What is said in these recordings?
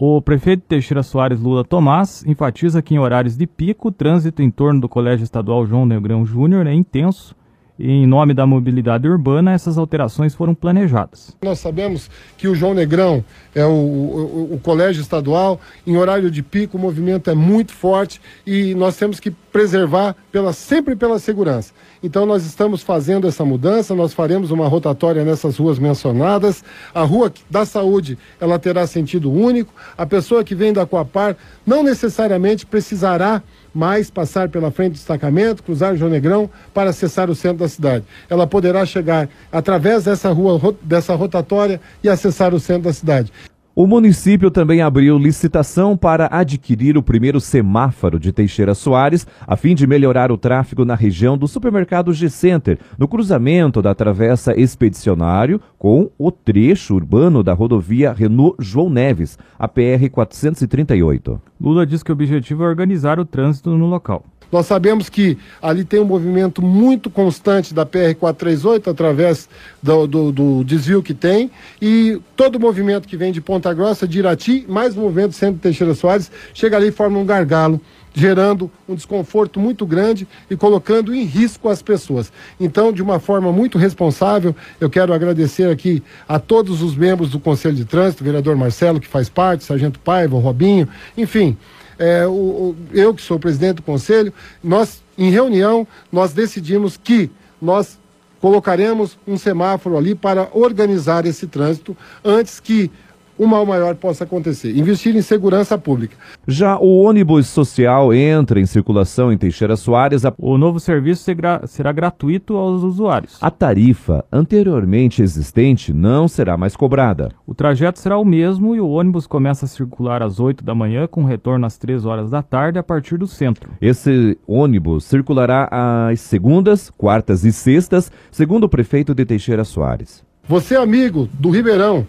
O prefeito Teixeira Soares Lula Tomás enfatiza que em horários de pico, o trânsito em torno do Colégio Estadual João Negrão Júnior é intenso e, em nome da mobilidade urbana, essas alterações foram planejadas. Nós sabemos que o João Negrão é o, o, o colégio estadual, em horário de pico o movimento é muito forte e nós temos que preservar pela, sempre pela segurança. Então nós estamos fazendo essa mudança, nós faremos uma rotatória nessas ruas mencionadas. A rua da saúde, ela terá sentido único. A pessoa que vem da Coapar não necessariamente precisará mais passar pela frente do destacamento, cruzar o João Negrão para acessar o centro da cidade. Ela poderá chegar através dessa rua, dessa rotatória e acessar o centro da cidade. O município também abriu licitação para adquirir o primeiro semáforo de Teixeira Soares, a fim de melhorar o tráfego na região do supermercado G-Center, no cruzamento da Travessa Expedicionário com o trecho urbano da rodovia Renault João Neves, a PR 438. Lula diz que o objetivo é organizar o trânsito no local. Nós sabemos que ali tem um movimento muito constante da PR-438 através do, do, do, desvio que tem e todo o movimento que vem de Ponta Grossa, de Irati, mais o movimento Centro Teixeira Soares, chega ali e forma um gargalo gerando um desconforto muito grande e colocando em risco as pessoas. Então, de uma forma muito responsável, eu quero agradecer aqui a todos os membros do Conselho de Trânsito, o vereador Marcelo, que faz parte, Sargento Paiva, o Robinho, enfim, é, o, o, eu que sou presidente do conselho, nós, em reunião, nós decidimos que nós colocaremos um semáforo ali para organizar esse trânsito antes que o mal maior possa acontecer. Investir em segurança pública. Já o ônibus social entra em circulação em Teixeira Soares. A... O novo serviço será gratuito aos usuários. A tarifa anteriormente existente não será mais cobrada. O trajeto será o mesmo e o ônibus começa a circular às 8 da manhã, com retorno às 3 horas da tarde a partir do centro. Esse ônibus circulará às segundas, quartas e sextas, segundo o prefeito de Teixeira Soares. Você, amigo do Ribeirão,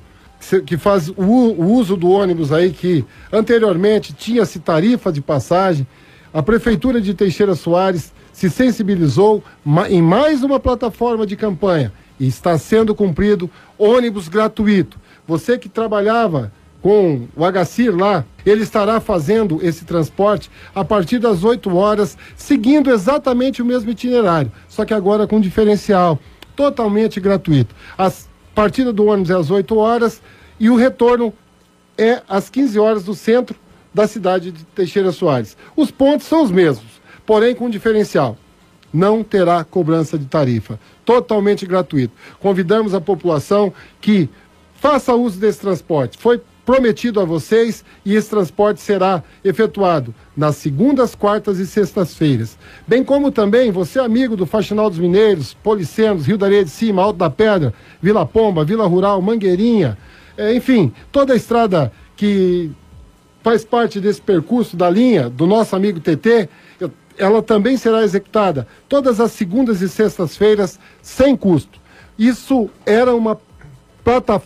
que faz o, uso do ônibus aí, que anteriormente tinha-se tarifa de passagem, a Prefeitura de Teixeira Soares se sensibilizou em mais uma plataforma de campanha e está sendo cumprido ônibus gratuito. Você que trabalhava com o HCIR lá, ele estará fazendo esse transporte a partir das 8 horas, seguindo exatamente o mesmo itinerário, só que agora com diferencial, totalmente gratuito. As partida do ônibus é às 8 horas e o retorno é às 15 horas do centro da cidade de Teixeira Soares. Os pontos são os mesmos, porém com diferencial. Não terá cobrança de tarifa, totalmente gratuito. Convidamos a população que faça uso desse transporte. Foi prometido a vocês e esse transporte será efetuado nas segundas, quartas e sextas-feiras. Bem como também você, amigo do Faxinal dos Mineiros, Policenos, Rio da Areia de Cima, Alto da Pedra, Vila Pomba, Vila Rural, Mangueirinha, é, enfim, toda a estrada que faz parte desse percurso da linha do nosso amigo TT, ela também será executada todas as segundas e sextas-feiras sem custo. Isso era uma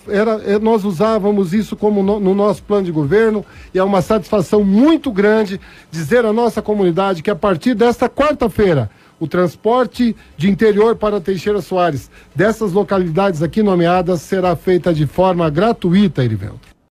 era, é, nós usávamos isso como no, no, nosso plano de governo e é uma satisfação muito grande dizer à nossa comunidade que a partir desta quarta-feira o transporte de interior para Teixeira Soares dessas localidades aqui nomeadas será feita de forma gratuita, Erivelto.